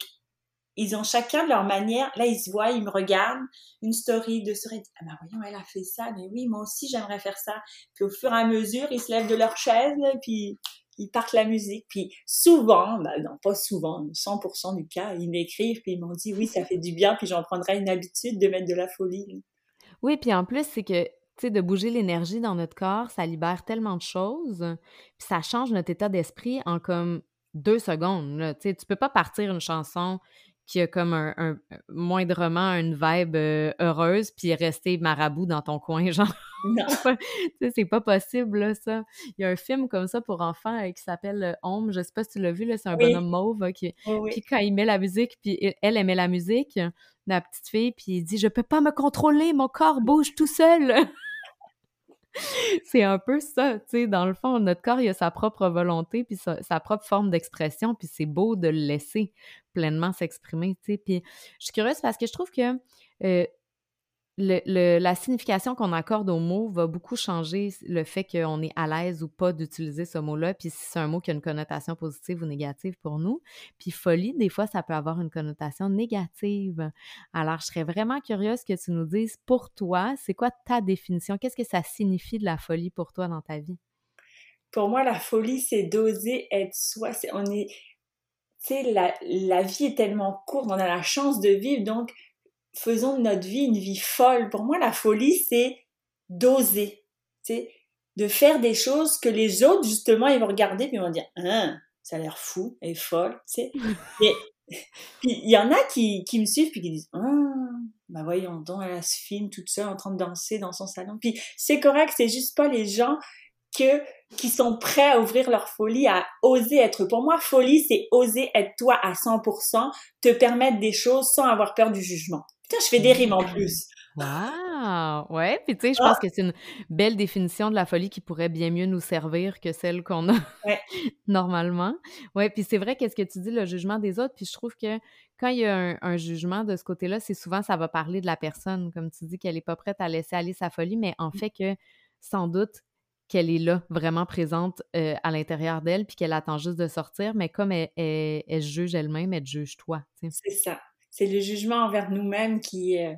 ils ont chacun leur manière. Là, ils se voient, ils me regardent, une story de soirée. Ah ben voyons, elle a fait ça, mais oui, moi aussi j'aimerais faire ça. Puis au fur et à mesure, ils se lèvent de leur chaise, puis ils partent la musique. Puis souvent, ben non, pas souvent, 100% du cas, ils m'écrivent, puis ils m'ont dit oui, ça fait du bien, puis j'en prendrai une habitude de mettre de la folie. Oui, puis en plus, c'est que de bouger l'énergie dans notre corps, ça libère tellement de choses, puis ça change notre état d'esprit en comme deux secondes. Là. Tu peux pas partir une chanson qui a comme un, moindrement une vibe euh, heureuse, puis est resté marabout dans ton coin, genre. Non. c'est pas possible, là, ça. Il y a un film comme ça pour enfants euh, qui s'appelle euh, Home. Je sais pas si tu l'as vu, là, c'est un bonhomme mauve qui, Puis quand il met la musique, puis elle aimait la musique, la petite fille, puis il dit « Je peux pas me contrôler, mon corps bouge tout seul! » c'est un peu ça, tu sais, dans le fond, notre corps, il a sa propre volonté, puis sa, propre forme d'expression, puis c'est beau de le laisser pleinement s'exprimer, tu sais. Puis je suis curieuse parce que je trouve que euh, la signification qu'on accorde au mot va beaucoup changer le fait qu'on est à l'aise ou pas d'utiliser ce mot-là, puis si c'est un mot qui a une connotation positive ou négative pour nous. Puis folie, des fois, ça peut avoir une connotation négative. Alors, je serais vraiment curieuse que tu nous dises, pour toi, c'est quoi ta définition? Qu'est-ce que ça signifie de la folie pour toi dans ta vie? Pour moi, la folie, c'est d'oser être soi. on est, tu sais, la, la vie est tellement courte, on a la chance de vivre, donc faisons de notre vie une vie folle. Pour moi, la folie, c'est d'oser, c'est de faire des choses que les autres, justement, ils vont regarder puis ils vont dire, hein, ça a l'air fou et folle, tu sais. puis il y en a qui, qui me suivent puis qui disent, ah, bah voyons donc, elle se filme toute seule en train de danser dans son salon. Puis c'est correct, c'est juste pas les gens que qui sont prêts à ouvrir leur folie, à oser être. Pour moi, folie, c'est oser être toi à 100%, te permettre des choses sans avoir peur du jugement. Putain, je fais des rimes en plus. Wow! Ouais, puis tu sais, je pense ah! que c'est une belle définition de la folie qui pourrait bien mieux nous servir que celle qu'on a normalement. Ouais, puis c'est vrai qu'est-ce que tu dis, le jugement des autres, puis je trouve que quand il y a un, jugement de ce côté-là, c'est souvent ça va parler de la personne, comme tu dis qu'elle n'est pas prête à laisser aller sa folie, mais en mmh. fait que sans doute qu'elle est là, vraiment présente euh, à l'intérieur d'elle, puis qu'elle attend juste de sortir, mais comme elle, elle, juge elle-même, elle juge toi. C'est ça c'est le jugement envers nous-mêmes qui euh,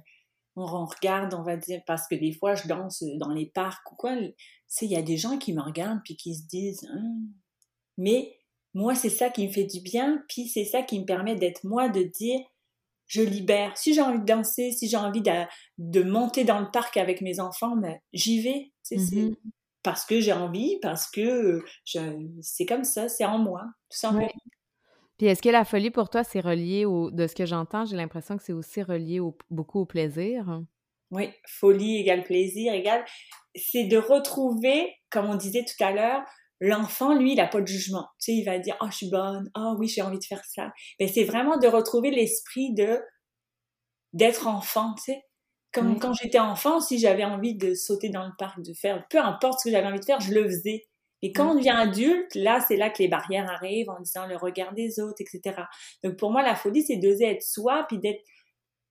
on, regarde, on va dire, parce que des fois je danse dans les parcs ou quoi, il y a des gens qui me regardent puis qui se disent, hein. mais moi c'est ça qui me fait du bien, puis c'est ça qui me permet d'être moi, de dire, je libère. Si j'ai envie de danser, si j'ai envie de, monter dans le parc avec mes enfants, ben, j'y vais. C'est mmh parce que j'ai envie, parce que c'est comme ça, c'est en moi, tout simplement. Puis est-ce que la folie pour toi, c'est relié au. De ce que j'entends, j'ai l'impression que c'est aussi relié beaucoup au plaisir? Oui, folie égale plaisir égale. C'est de retrouver, comme on disait tout à l'heure, l'enfant, lui, il n'a pas de jugement. Tu sais, il va dire, oh, je suis bonne, oh oui, j'ai envie de faire ça. Mais c'est vraiment de retrouver l'esprit de d'être enfant, tu sais. Comme quand j'étais enfant, si j'avais envie de sauter dans le parc, de faire, peu importe ce que j'avais envie de faire, je le faisais. Et quand on devient adulte, là, c'est là que les barrières arrivent en disant le regard des autres, etc. Donc pour moi, la folie, c'est d'oser être soi, puis d'être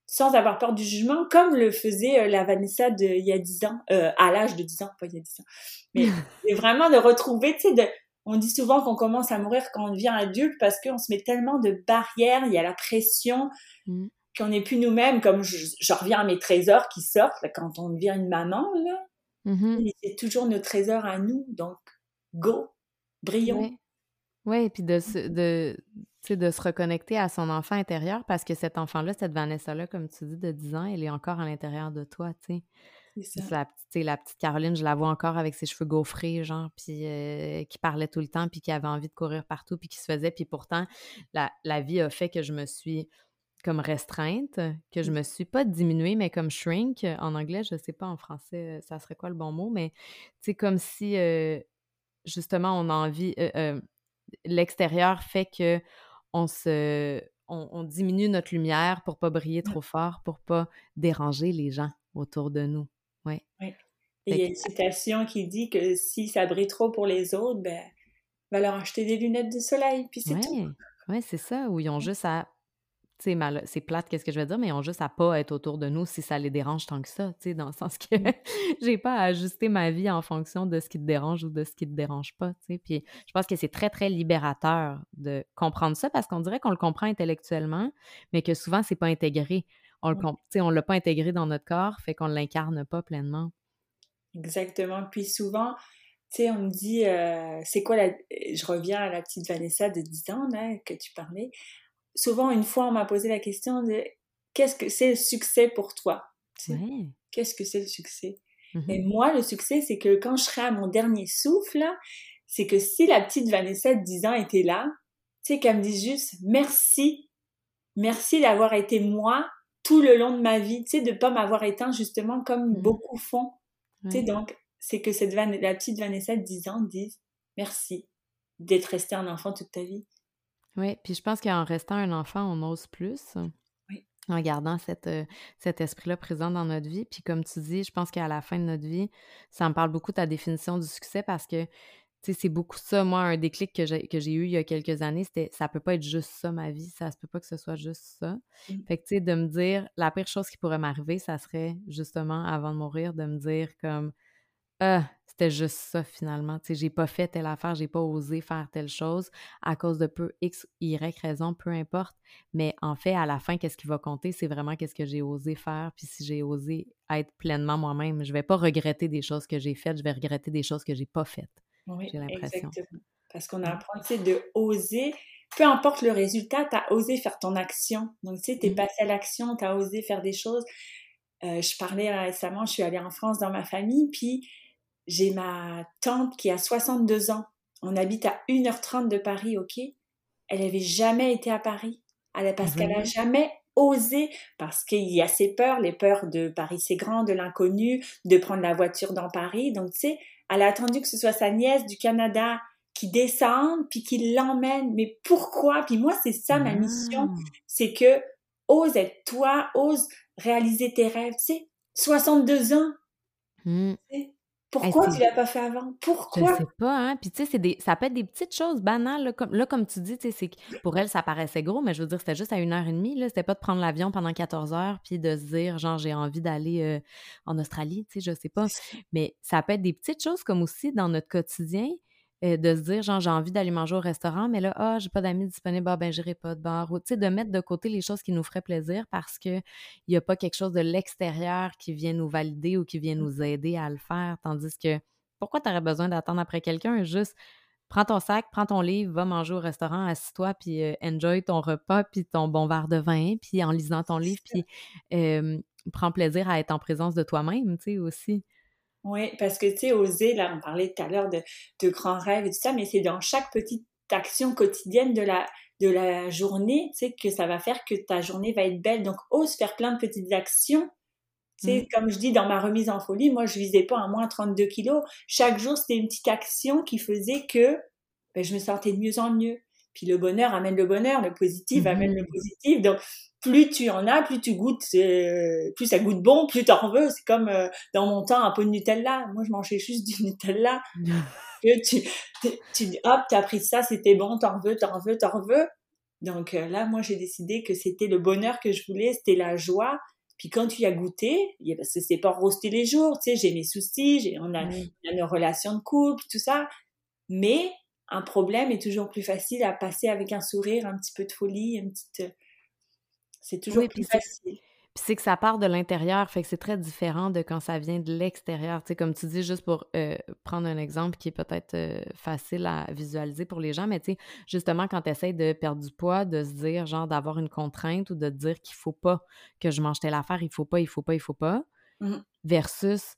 sans avoir peur du jugement, comme le faisait euh, la Vanessa de il y a 10 ans, euh, à l'âge de 10 ans, pas il y a 10 ans. Mais c'est vraiment de retrouver, tu sais, de, on dit souvent qu'on commence à mourir quand on devient adulte parce qu'on se met tellement de barrières, il y a la pression, mm. qu'on n'est plus nous-mêmes, comme je, reviens à mes trésors qui sortent quand on devient une maman, là. Mm-hmm. C'est toujours nos trésors à nous, donc go, brillons. Oui, et puis de se, de, de se reconnecter à son enfant intérieur parce que cet enfant-là, cette Vanessa-là, comme tu dis, de 10 ans, elle est encore à l'intérieur de toi, tu sais. C'est La, la petite Caroline, je la vois encore avec ses cheveux gaufrés, genre, puis euh, qui parlait tout le temps, puis qui avait envie de courir partout, puis qui se faisait. Puis pourtant, la, la vie a fait que je me suis comme restreinte, que je mmh. me suis pas diminuée, mais comme shrink en anglais, je sais pas en français, ça serait quoi le bon mot, mais c'est comme si euh, justement, on a envie. Euh, euh, l'extérieur fait que on se. On, diminue notre lumière pour pas briller trop fort, pour pas déranger les gens autour de nous. Ouais. Et il y a une citation qui dit que si ça brille trop pour les autres, ben, va leur acheter des lunettes de soleil, puis c'est tout. Oui, c'est ça, où ils ont juste à c'est plate, qu'est-ce que je veux dire, mais ils ont juste à pas être autour de nous si ça les dérange tant que ça, tu sais, dans le sens que mmh. j'ai pas à ajuster ma vie en fonction de ce qui te dérange ou de ce qui te dérange pas, tu sais. Puis je pense que c'est très, très libérateur de comprendre ça parce qu'on dirait qu'on le comprend intellectuellement, mais que souvent, c'est pas intégré. On le, on l'a pas intégré dans notre corps, fait qu'on l'incarne pas pleinement. Exactement. Puis souvent, tu sais, on me dit, euh, c'est quoi la... Je reviens à la petite Vanessa de 10 ans, là, que tu parlais souvent, une fois, on m'a posé la question de qu'est-ce que c'est le succès pour toi Qu'est-ce que c'est le succès? Mmh Et moi, le succès, c'est que quand je serai à mon dernier souffle, c'est que si la petite Vanessa de 10 ans était là, tu sais, qu'elle me dise juste merci. Merci d'avoir été moi tout le long de ma vie, tu sais, de pas m'avoir éteint justement comme Mmh. beaucoup font. Tu sais, donc, c'est que cette Van- la petite Vanessa de 10 ans dise merci d'être resté un enfant toute ta vie. Oui, puis je pense qu'en restant un enfant, on ose plus. Oui. En gardant cette, euh, cet esprit-là présent dans notre vie. Puis comme tu dis, je pense qu'à la fin de notre vie, ça me parle beaucoup de ta définition du succès parce que, tu sais, c'est beaucoup ça. Moi, un déclic que j'ai, que j'ai eu il y a quelques années, c'était ça peut pas être juste ça, ma vie. Ça se peut pas que ce soit juste ça. Mm. Fait que, tu sais, de me dire, la pire chose qui pourrait m'arriver, ça serait justement, avant de mourir, de me dire comme, ah, c'était juste ça finalement. Tu sais, j'ai pas fait telle affaire, j'ai pas osé faire telle chose à cause de peu X, Y raison, peu importe. Mais en fait, à la fin, qu'est-ce qui va compter? C'est vraiment qu'est-ce que j'ai osé faire. Puis si j'ai osé être pleinement moi-même, je vais pas regretter des choses que j'ai faites, je vais regretter des choses que j'ai pas faites. Oui, J'ai l'impression. Parce qu'on Mm. apprend, tu sais, de oser, peu importe le résultat, tu as osé faire ton action. Donc, tu sais, tu es Mm. passé à l'action, tu as osé faire des choses. Euh, je parlais récemment, je suis allée en France dans ma famille, puis j'ai ma tante qui a 62 ans. On habite à 1h30 de Paris, ok? Elle avait jamais été à Paris. Elle, a- parce qu'elle a Vraiment? jamais osé, parce qu'il y a ses peurs, les peurs de Paris c'est grand, de l'inconnu, de prendre la voiture dans Paris. Donc, tu sais, elle a attendu que ce soit sa nièce du Canada qui descende, puis qui l'emmène. Mais pourquoi? Puis moi, c'est ça ma mission, Ah. c'est que ose être toi, ose réaliser tes rêves. Tu sais, 62 ans, Mm. tu sais, pourquoi c'est- tu l'as pas fait avant? Je Pourquoi? sais pas, hein. Puis tu sais, c'est des, ça peut être des petites choses banales. Là, comme, là, comme tu dis, tu sais, pour elle, ça paraissait gros, mais je veux dire, c'était juste à une heure et demie. Là. C'était pas de prendre l'avion pendant 14 heures puis de se dire, genre, j'ai envie d'aller euh, en Australie, tu sais, je sais pas. Mais ça peut être des petites choses comme aussi dans notre quotidien, euh, de se dire, genre, j'ai envie d'aller manger au restaurant, mais là, ah, j'ai pas d'amis disponibles, ah, ben, j'irai pas de bar. Ou, tu sais, de mettre de côté les choses qui nous feraient plaisir parce qu'il n'y a pas quelque chose de l'extérieur qui vient nous valider ou qui vient nous aider à le faire. Tandis que, pourquoi tu aurais besoin d'attendre après quelqu'un? Juste, prends ton sac, prends ton livre, va manger au restaurant, assis-toi, puis euh, enjoy ton repas, puis ton bon verre de vin, puis en lisant ton livre, puis euh, prends plaisir à être en présence de toi-même, tu sais, aussi. Oui, parce que tu sais, oser, là, on parlait tout à l'heure de, de grands rêves et tout ça, mais c'est dans chaque petite action quotidienne de la, de la journée, tu sais, que ça va faire que ta journée va être belle. Donc, ose faire plein de petites actions. Tu sais, Mm. comme je dis dans ma remise en folie, moi, je visais pas à moins 32 kilos. Chaque jour, c'était une petite action qui faisait que ben, je me sentais de mieux en mieux. Puis le bonheur amène le bonheur, le positif amène Mhm. le positif. Donc, plus tu en as, plus tu goûtes, euh, plus ça goûte bon, plus t'en veux. C'est comme euh, dans mon temps, un pot de Nutella. Moi, je mangeais juste du Nutella. Tu, tu, tu- hop, t'as pris ça, c'était bon, t'en veux, t'en veux, t'en veux. Donc euh, là, moi, j'ai décidé que c'était le bonheur que je voulais, c'était la joie. Puis quand tu y as goûté, parce que c'est pas rose tous les jours, tu sais, j'ai mes soucis, j'ai, on, a, on a nos relations de couple, tout ça. Mais un problème est toujours plus facile à passer avec un sourire, un petit peu de folie, une petite... C'est toujours Oui, plus facile. Puis c'est que ça part de l'intérieur, fait que c'est très différent de quand ça vient de l'extérieur. Tu sais, comme tu dis, juste pour euh, prendre un exemple qui est peut-être euh, facile à visualiser pour les gens, mais tu sais, justement, quand tu essaies de perdre du poids, de se dire, genre, d'avoir une contrainte ou de te dire qu'il faut pas que je mange telle affaire, il faut pas, il faut pas, il faut pas, Mhm. versus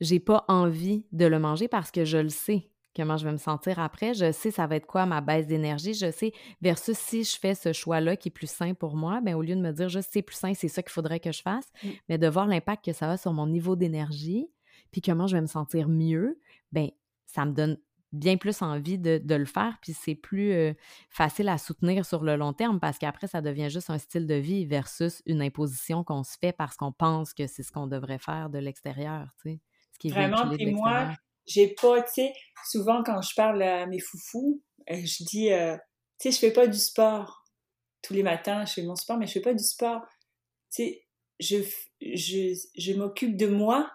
j'ai pas envie de le manger parce que je le sais comment je vais me sentir après, je sais ça va être quoi ma baisse d'énergie, je sais versus si je fais ce choix-là qui est plus sain pour moi, ben au lieu de me dire juste c'est plus sain, c'est ça qu'il faudrait que je fasse, Mm. mais de voir l'impact que ça a sur mon niveau d'énergie, puis comment je vais me sentir mieux, ben ça me donne bien plus envie de, de le faire, puis c'est plus euh, facile à soutenir sur le long terme parce qu'après, ça devient juste un style de vie versus une imposition qu'on se fait parce qu'on pense que c'est ce qu'on devrait faire de l'extérieur, tu sais, ce qui est Vraiment, puis moi. J'ai pas, tu sais, souvent quand je parle à mes foufous, euh, je dis, euh, tu sais, je fais pas du sport. Tous les matins, je fais mon sport, mais je fais pas du sport. Tu sais, je, je, je m'occupe de moi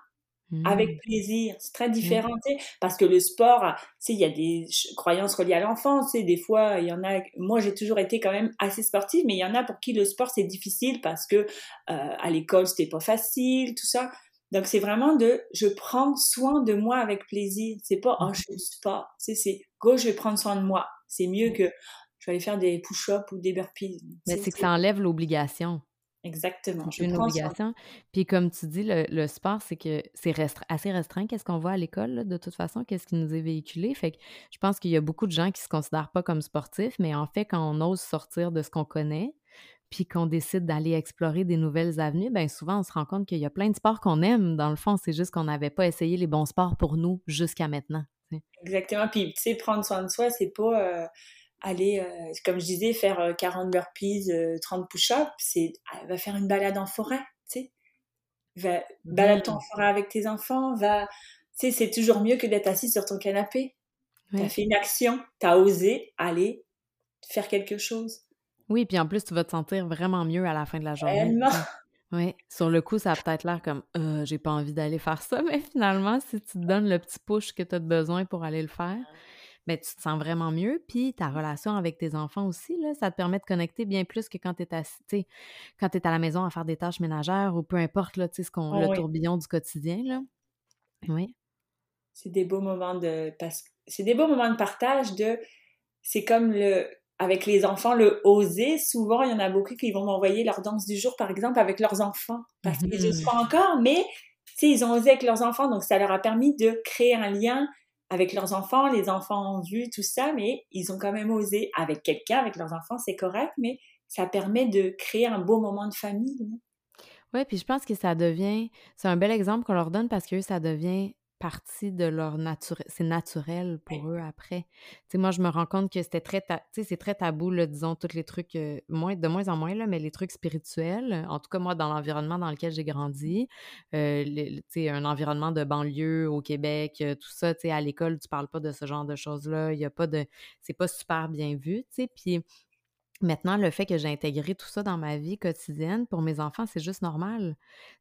avec Mm. plaisir. C'est très différent, tu sais, parce que le sport, tu sais, il y a des croyances reliées à l'enfance, tu sais, des fois, il y en a, moi, j'ai toujours été quand même assez sportive, mais il y en a pour qui le sport, c'est difficile parce que, euh, à l'école, c'était pas facile, tout ça. Donc, c'est vraiment de, je prends soin de moi avec plaisir. C'est pas, oh, je fais du sport. Tu sais, c'est, go, je vais prendre soin de moi. C'est mieux que, je vais aller faire des push-ups ou des burpees. Mais c'est que ça enlève l'obligation. Exactement. C'est Je une obligation. Puis comme tu dis, le, le sport, c'est que c'est restre- assez restreint. Qu'est-ce qu'on voit à l'école, de toute façon? Qu'est-ce qui nous est véhiculé? Fait que je pense qu'il y a beaucoup de gens qui se considèrent pas comme sportifs, mais en fait, quand on ose sortir de ce qu'on connaît, puis qu'on décide d'aller explorer des nouvelles avenues, bien souvent, on se rend compte qu'il y a plein de sports qu'on aime. Dans le fond, c'est juste qu'on n'avait pas essayé les bons sports pour nous jusqu'à maintenant. Exactement. Puis, tu sais, prendre soin de soi, c'est pas euh, aller, euh, comme je disais, faire 40 burpees, 30 push-ups. C'est, ah, va faire une balade en forêt, tu sais. Va, balade en forêt avec tes enfants, va... Tu sais, c'est toujours mieux que d'être assis sur ton canapé. Tu as fait une action, tu as osé aller faire quelque chose. Oui, puis en plus, tu vas te sentir vraiment mieux à la fin de la journée. Oui, sur le coup, ça a peut-être l'air comme euh, j'ai pas envie d'aller faire ça, mais finalement, si tu te donnes le petit push que tu as besoin pour aller le faire, ben, tu te sens vraiment mieux. Puis ta relation avec tes enfants aussi, là, ça te permet de connecter bien plus que quand tu es, assis, quand es à la maison à faire des tâches ménagères ou peu importe là, ce qu'on, oh le tourbillon du quotidien. Là. Oui. C'est des beaux moments de. C'est des beaux moments de partage de. C'est comme le avec les enfants, le oser, souvent, il y en a beaucoup qui vont m'envoyer leur danse du jour, par exemple, avec leurs enfants. Parce qu'ils n'osent pas encore, mais ils ont osé avec leurs enfants, donc ça leur a permis de créer un lien avec leurs enfants. Les enfants ont vu tout ça, mais ils ont quand même osé avec quelqu'un, avec leurs enfants, c'est correct, mais ça permet de créer un beau moment de famille. Oui, puis je pense que ça devient, c'est un bel exemple qu'on leur donne parce que ça devient partie de leur nature, c'est naturel pour eux après. Tu sais, moi, je me rends compte que c'était très, tu sais, c'est très tabou, là, disons, tous les trucs, euh, moins, de moins en moins, là, mais les trucs spirituels, en tout cas, moi, dans l'environnement dans lequel j'ai grandi, euh, tu sais, un environnement de banlieue au Québec, euh, tout ça, tu sais, à l'école, tu parles pas de ce genre de choses-là, il y a pas de, c'est pas super bien vu, tu sais, puis Maintenant, le fait que j'ai intégré tout ça dans ma vie quotidienne, pour mes enfants, c'est juste normal.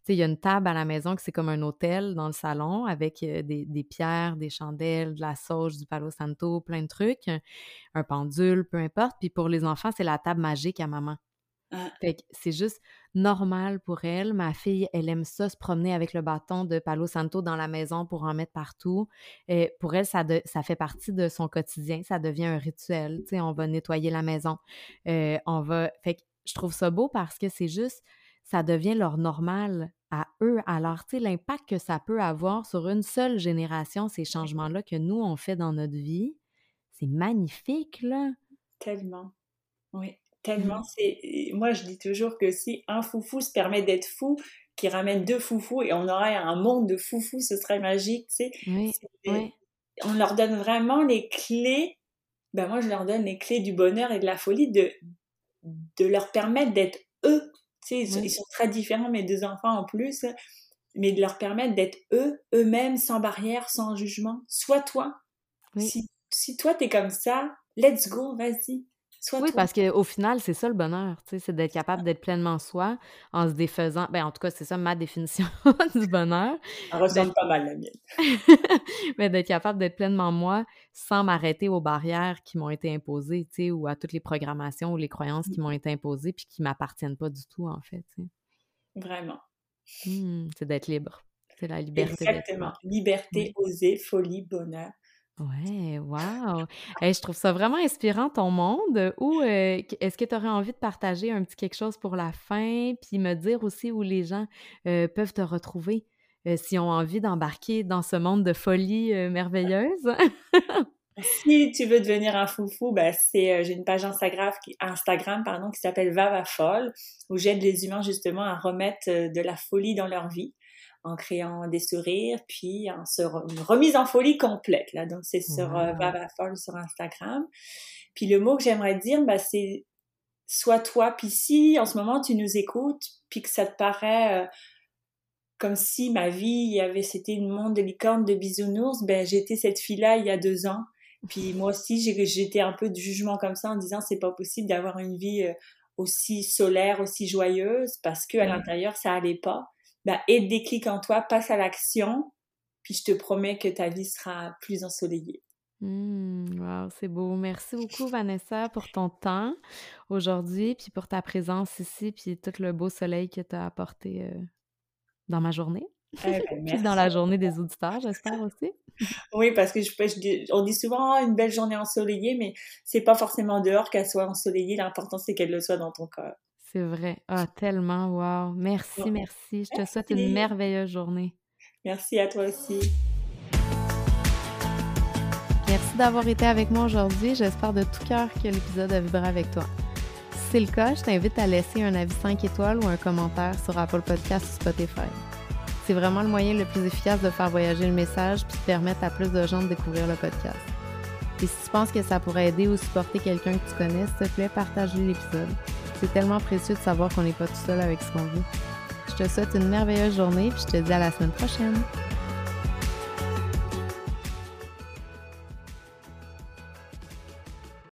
Il y a une table à la maison qui c'est comme un hôtel dans le salon avec des, des, pierres, des chandelles, de la sauge, du palo santo, plein de trucs, un pendule, peu importe. Puis pour les enfants, c'est la table magique à maman. Ah. Fait que c'est juste normal pour elle. Ma fille, elle aime ça, se promener avec le bâton de Palo Santo dans la maison pour en mettre partout. Et pour elle, ça, ça fait partie de son quotidien. Ça devient un rituel. Tu sais, on va nettoyer la maison. Euh, on va. Fait que je trouve ça beau parce que c'est juste, ça devient leur normal à eux. Alors, tu sais, l'impact que ça peut avoir sur une seule génération, ces changements-là que nous, on fait dans notre vie, c'est magnifique, là. Tellement. Oui. Tellement, c'est. Moi, je dis toujours que si un foufou se permet d'être fou, qui ramène deux foufous et on aurait un monde de foufous, ce serait magique, tu sais. Oui, On leur donne vraiment les clés. Ben moi, je leur donne les clés du bonheur et de la folie, de, de leur permettre d'être eux. Tu sais, ils, sont très différents, mes deux enfants en plus, mais de leur permettre d'être eux, eux-mêmes, sans barrière, sans jugement. Sois toi. Si, si toi, t'es comme ça, let's go, vas-y oui, parce qu'au final, c'est ça le bonheur, c'est d'être capable d'être pleinement soi en se défaisant. Ben, en tout cas, c'est ça ma définition du bonheur. Ça ressemble pas mal la mienne. Mais d'être capable d'être pleinement moi sans m'arrêter aux barrières qui m'ont été imposées, ou à toutes les programmations ou les croyances qui m'ont mmh. été imposées puis qui m'appartiennent pas du tout, en fait. Vraiment. Mmh, c'est d'être libre. C'est la liberté. Exactement. Liberté, oser, folie, bonheur. Ouais, wow! je trouve ça vraiment inspirant ton monde. Ou euh, est-ce que tu aurais envie de partager un petit quelque chose pour la fin, puis me dire aussi où les gens euh, peuvent te retrouver euh, s'ils ont envie d'embarquer dans ce monde de folie merveilleuse? si tu veux devenir un foufou, ben c'est j'ai une page Instagram pardon qui s'appelle Vava où j'aide les humains justement à remettre de la folie dans leur vie en créant des sourires, puis en une remise en folie complète. Là. Donc, c'est sur euh, sur Instagram. Puis le mot que j'aimerais dire, bah, c'est sois toi. Puis si en ce moment tu nous écoutes, puis que ça te paraît euh, comme si ma vie, y avait, c'était une monde de licorne, de bisounours, ben j'étais cette fille-là il y a deux ans. Puis moi aussi, j'étais un peu de jugement comme ça en disant c'est pas possible d'avoir une vie euh, aussi solaire, aussi joyeuse, parce que à l'intérieur ça allait pas bah, et déclic en toi, passe à l'action, puis je te promets que ta vie sera plus ensoleillée. Mmh, wow, c'est beau. Merci beaucoup, Vanessa, pour ton temps aujourd'hui, puis pour ta présence ici, puis tout le beau soleil que tu as apporté euh, dans ma journée. Eh ben, puis dans la journée des auditeurs, j'espère aussi. oui, parce que je, on dit souvent ah, une belle journée ensoleillée, mais c'est pas forcément dehors qu'elle soit ensoleillée. L'important, c'est qu'elle le soit dans ton corps. C'est vrai. Ah, tellement, wow. Merci, merci. Je te souhaite une merveilleuse journée. Merci à toi aussi. Merci d'avoir été avec moi aujourd'hui. J'espère de tout cœur que l'épisode a vibré avec toi. c'est le cas, je t'invite à laisser un avis 5 étoiles ou un commentaire sur Apple Podcast ou Spotify. C'est vraiment le moyen le plus efficace de faire voyager le message puis de permettre à plus de gens de découvrir le podcast. Et si tu penses que ça pourrait aider ou supporter quelqu'un que tu connais, s'il te plaît, partage l'épisode. C'est tellement précieux de savoir qu'on n'est pas tout seul avec ce qu'on vit. Je te souhaite une merveilleuse journée puis je te dis à la semaine prochaine.